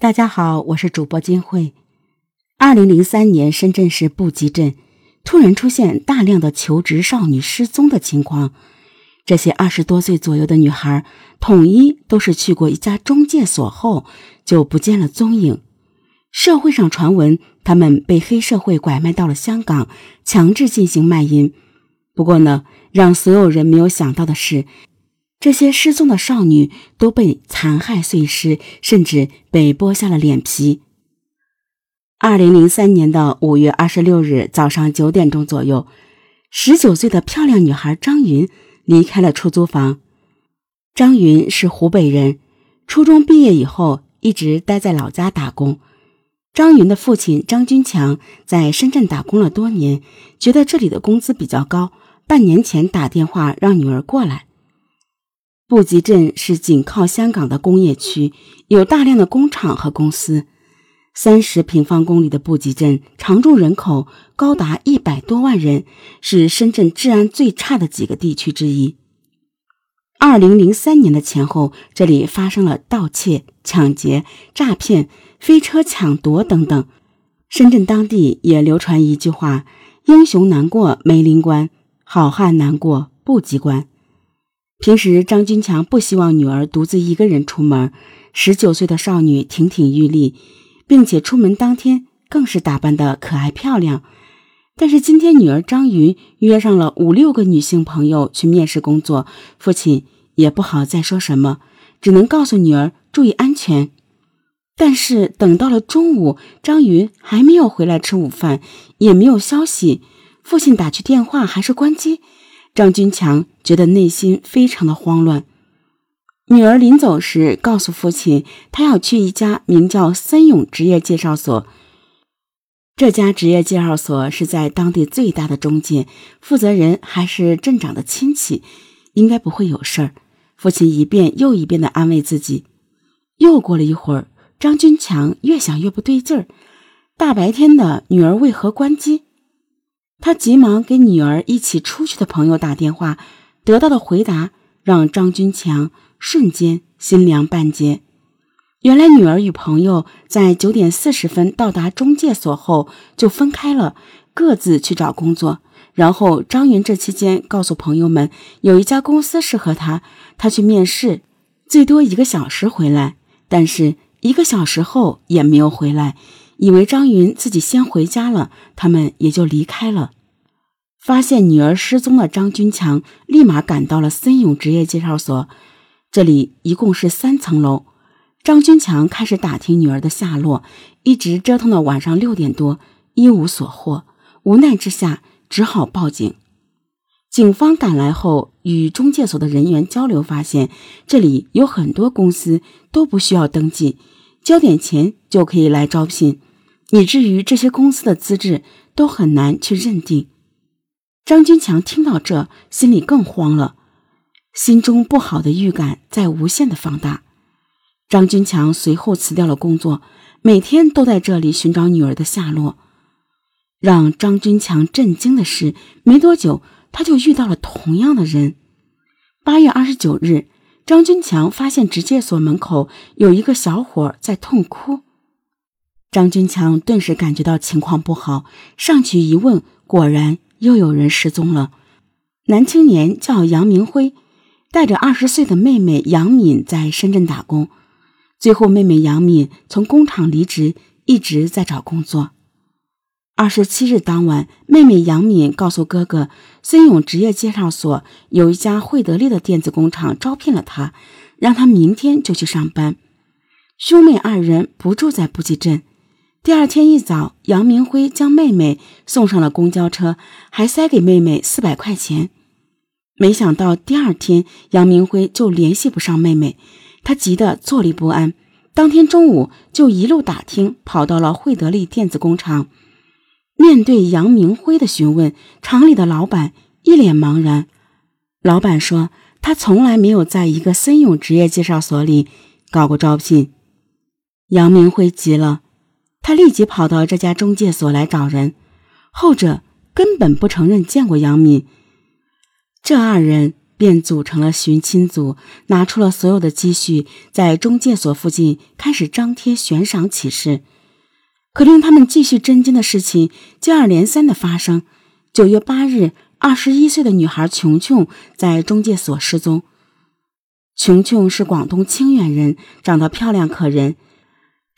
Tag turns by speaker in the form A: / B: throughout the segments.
A: 大家好，我是主播金慧。二零零三年，深圳市布吉镇突然出现大量的求职少女失踪的情况。这些二十多岁左右的女孩，统一都是去过一家中介所后就不见了踪影。社会上传闻，她们被黑社会拐卖到了香港，强制进行卖淫。不过呢，让所有人没有想到的是。这些失踪的少女都被残害碎尸，甚至被剥下了脸皮。二零零三年的五月二十六日早上九点钟左右，十九岁的漂亮女孩张云离开了出租房。张云是湖北人，初中毕业以后一直待在老家打工。张云的父亲张军强在深圳打工了多年，觉得这里的工资比较高，半年前打电话让女儿过来。布吉镇是紧靠香港的工业区，有大量的工厂和公司。三十平方公里的布吉镇，常住人口高达一百多万人，是深圳治安最差的几个地区之一。二零零三年的前后，这里发生了盗窃、抢劫、诈骗、飞车抢夺等等。深圳当地也流传一句话：“英雄难过梅林关，好汉难过布吉关。”平时，张军强不希望女儿独自一个人出门。十九岁的少女亭亭玉立，并且出门当天更是打扮的可爱漂亮。但是今天，女儿张云约上了五六个女性朋友去面试工作，父亲也不好再说什么，只能告诉女儿注意安全。但是等到了中午，张云还没有回来吃午饭，也没有消息，父亲打去电话还是关机。张军强觉得内心非常的慌乱。女儿临走时告诉父亲，她要去一家名叫森永职业介绍所。这家职业介绍所是在当地最大的中介，负责人还是镇长的亲戚，应该不会有事儿。父亲一遍又一遍的安慰自己。又过了一会儿，张军强越想越不对劲儿，大白天的，女儿为何关机？他急忙给女儿一起出去的朋友打电话，得到的回答让张军强瞬间心凉半截。原来女儿与朋友在九点四十分到达中介所后就分开了，各自去找工作。然后张云这期间告诉朋友们，有一家公司适合他，他去面试，最多一个小时回来。但是一个小时后也没有回来。以为张云自己先回家了，他们也就离开了。发现女儿失踪的张军强立马赶到了森永职业介绍所，这里一共是三层楼。张军强开始打听女儿的下落，一直折腾到晚上六点多，一无所获。无奈之下，只好报警。警方赶来后，与中介所的人员交流，发现这里有很多公司都不需要登记，交点钱就可以来招聘。以至于这些公司的资质都很难去认定。张军强听到这，心里更慌了，心中不好的预感在无限的放大。张军强随后辞掉了工作，每天都在这里寻找女儿的下落。让张军强震惊的是，没多久他就遇到了同样的人。八月二十九日，张军强发现直介所门口有一个小伙在痛哭。张军强顿时感觉到情况不好，上去一问，果然又有人失踪了。男青年叫杨明辉，带着二十岁的妹妹杨敏在深圳打工。最后，妹妹杨敏从工厂离职，一直在找工作。二十七日当晚，妹妹杨敏告诉哥哥，孙勇职业介绍所有一家惠德利的电子工厂招聘了他，让他明天就去上班。兄妹二人不住在布吉镇。第二天一早，杨明辉将妹妹送上了公交车，还塞给妹妹四百块钱。没想到第二天，杨明辉就联系不上妹妹，他急得坐立不安。当天中午就一路打听，跑到了惠德利电子工厂。面对杨明辉的询问，厂里的老板一脸茫然。老板说，他从来没有在一个森永职业介绍所里搞过招聘。杨明辉急了。他立即跑到这家中介所来找人，后者根本不承认见过杨敏。这二人便组成了寻亲组，拿出了所有的积蓄，在中介所附近开始张贴悬赏启事。可令他们继续震惊的事情接二连三的发生。九月八日，二十一岁的女孩琼琼在中介所失踪。琼琼是广东清远人，长得漂亮可人。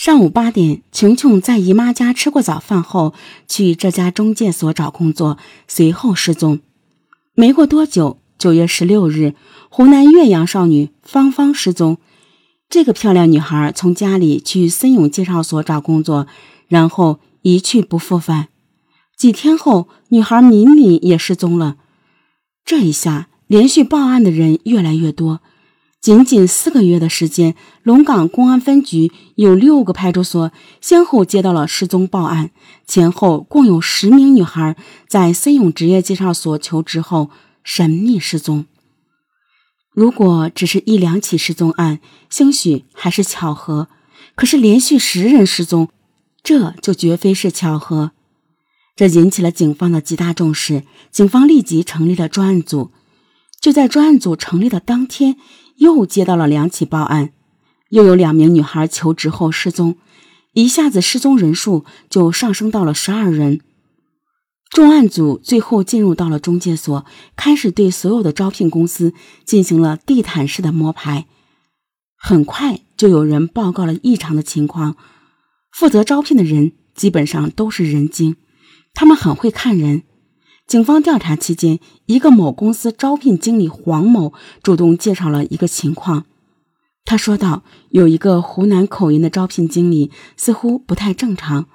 A: 上午八点，琼琼在姨妈家吃过早饭后，去这家中介所找工作，随后失踪。没过多久，九月十六日，湖南岳阳少女芳芳失踪。这个漂亮女孩从家里去森永介绍所找工作，然后一去不复返。几天后，女孩敏敏也失踪了。这一下，连续报案的人越来越多。仅仅四个月的时间，龙岗公安分局有六个派出所先后接到了失踪报案，前后共有十名女孩在森永职业介绍所求职后神秘失踪。如果只是一两起失踪案，兴许还是巧合；可是连续十人失踪，这就绝非是巧合。这引起了警方的极大重视，警方立即成立了专案组。就在专案组成立的当天。又接到了两起报案，又有两名女孩求职后失踪，一下子失踪人数就上升到了十二人。重案组最后进入到了中介所，开始对所有的招聘公司进行了地毯式的摸排。很快就有人报告了异常的情况，负责招聘的人基本上都是人精，他们很会看人。警方调查期间，一个某公司招聘经理黄某主动介绍了一个情况。他说道：“有一个湖南口音的招聘经理，似乎不太正常。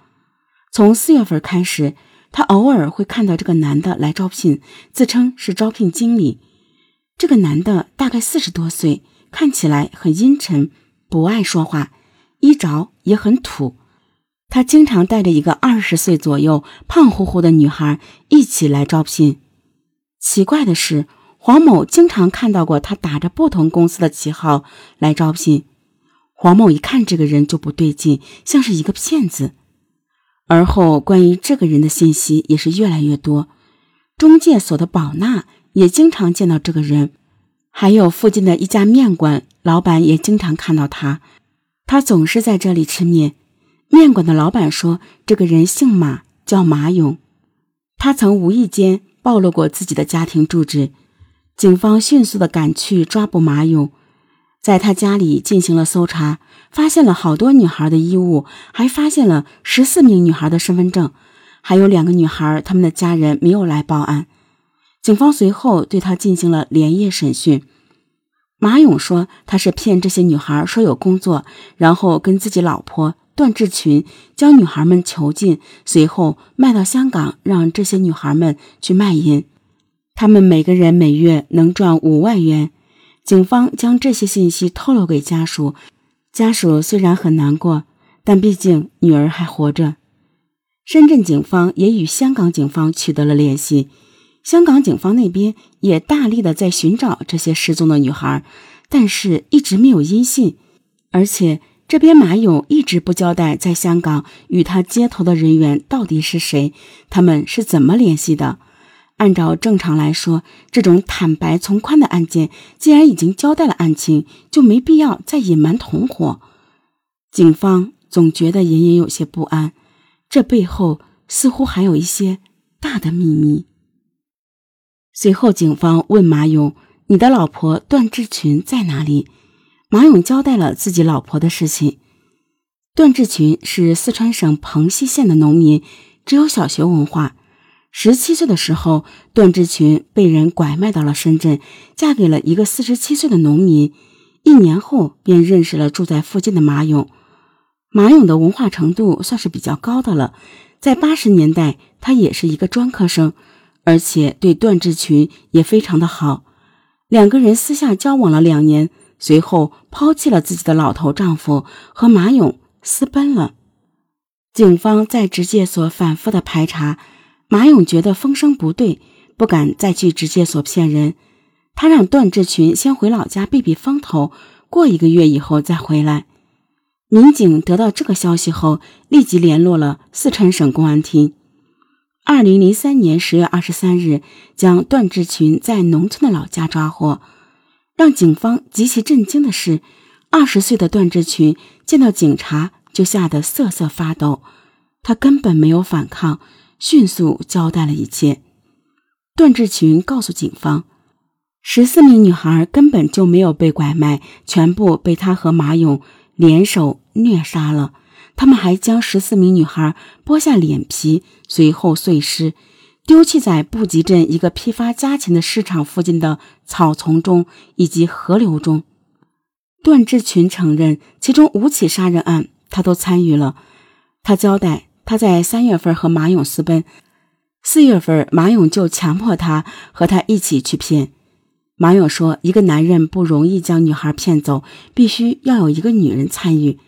A: 从四月份开始，他偶尔会看到这个男的来招聘，自称是招聘经理。这个男的大概四十多岁，看起来很阴沉，不爱说话，衣着也很土。”他经常带着一个二十岁左右、胖乎乎的女孩一起来招聘。奇怪的是，黄某经常看到过他打着不同公司的旗号来招聘。黄某一看这个人就不对劲，像是一个骗子。而后，关于这个人的信息也是越来越多。中介所的宝娜也经常见到这个人，还有附近的一家面馆老板也经常看到他。他总是在这里吃面。面馆的老板说：“这个人姓马，叫马勇。他曾无意间暴露过自己的家庭住址。警方迅速的赶去抓捕马勇，在他家里进行了搜查，发现了好多女孩的衣物，还发现了十四名女孩的身份证，还有两个女孩，他们的家人没有来报案。警方随后对他进行了连夜审讯。马勇说，他是骗这些女孩说有工作，然后跟自己老婆。”段志群将女孩们囚禁，随后卖到香港，让这些女孩们去卖淫。他们每个人每月能赚五万元。警方将这些信息透露给家属，家属虽然很难过，但毕竟女儿还活着。深圳警方也与香港警方取得了联系，香港警方那边也大力的在寻找这些失踪的女孩，但是一直没有音信，而且。这边马勇一直不交代，在香港与他接头的人员到底是谁，他们是怎么联系的？按照正常来说，这种坦白从宽的案件，既然已经交代了案情，就没必要再隐瞒同伙。警方总觉得隐隐有些不安，这背后似乎还有一些大的秘密。随后，警方问马勇：“你的老婆段志群在哪里？”马勇交代了自己老婆的事情。段志群是四川省蓬溪县的农民，只有小学文化。十七岁的时候，段志群被人拐卖到了深圳，嫁给了一个四十七岁的农民。一年后，便认识了住在附近的马勇。马勇的文化程度算是比较高的了，在八十年代，他也是一个专科生，而且对段志群也非常的好。两个人私下交往了两年。随后抛弃了自己的老头丈夫，和马勇私奔了。警方在职介所反复的排查，马勇觉得风声不对，不敢再去职介所骗人。他让段志群先回老家避避风头，过一个月以后再回来。民警得到这个消息后，立即联络了四川省公安厅。二零零三年十月二十三日，将段志群在农村的老家抓获。让警方极其震惊的是，二十岁的段志群见到警察就吓得瑟瑟发抖，他根本没有反抗，迅速交代了一切。段志群告诉警方，十四名女孩根本就没有被拐卖，全部被他和马勇联手虐杀了。他们还将十四名女孩剥下脸皮，随后碎尸。丢弃在布吉镇一个批发家禽的市场附近的草丛中以及河流中。段志群承认，其中五起杀人案他都参与了。他交代，他在三月份和马勇私奔，四月份马勇就强迫他和他一起去骗。马勇说，一个男人不容易将女孩骗走，必须要有一个女人参与。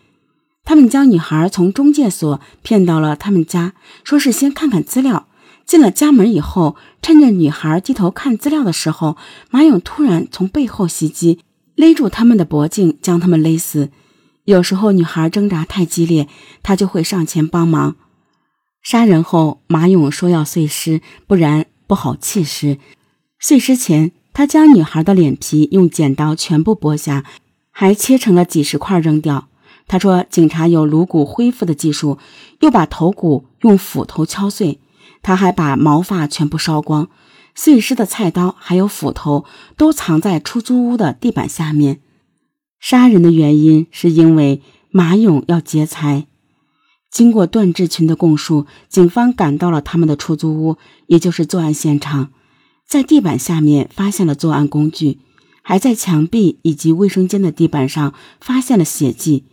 A: 他们将女孩从中介所骗到了他们家，说是先看看资料。进了家门以后，趁着女孩低头看资料的时候，马勇突然从背后袭击，勒住他们的脖颈，将他们勒死。有时候女孩挣扎太激烈，他就会上前帮忙。杀人后，马勇说要碎尸，不然不好弃尸。碎尸前，他将女孩的脸皮用剪刀全部剥下，还切成了几十块扔掉。他说，警察有颅骨恢复的技术，又把头骨用斧头敲碎。他还把毛发全部烧光，碎尸的菜刀还有斧头都藏在出租屋的地板下面。杀人的原因是因为马勇要劫财。经过段志群的供述，警方赶到了他们的出租屋，也就是作案现场，在地板下面发现了作案工具，还在墙壁以及卫生间的地板上发现了血迹。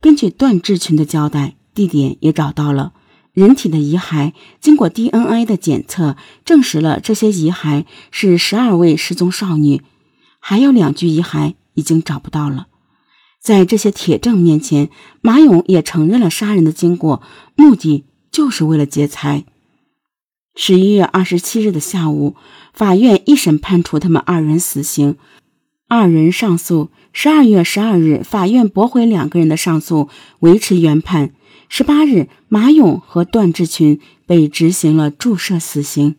A: 根据段志群的交代，地点也找到了。人体的遗骸经过 DNA 的检测，证实了这些遗骸是十二位失踪少女，还有两具遗骸已经找不到了。在这些铁证面前，马勇也承认了杀人的经过，目的就是为了劫财。十一月二十七日的下午，法院一审判处他们二人死刑，二人上诉。十二月十二日，法院驳回两个人的上诉，维持原判。十八日，马勇和段志群被执行了注射死刑。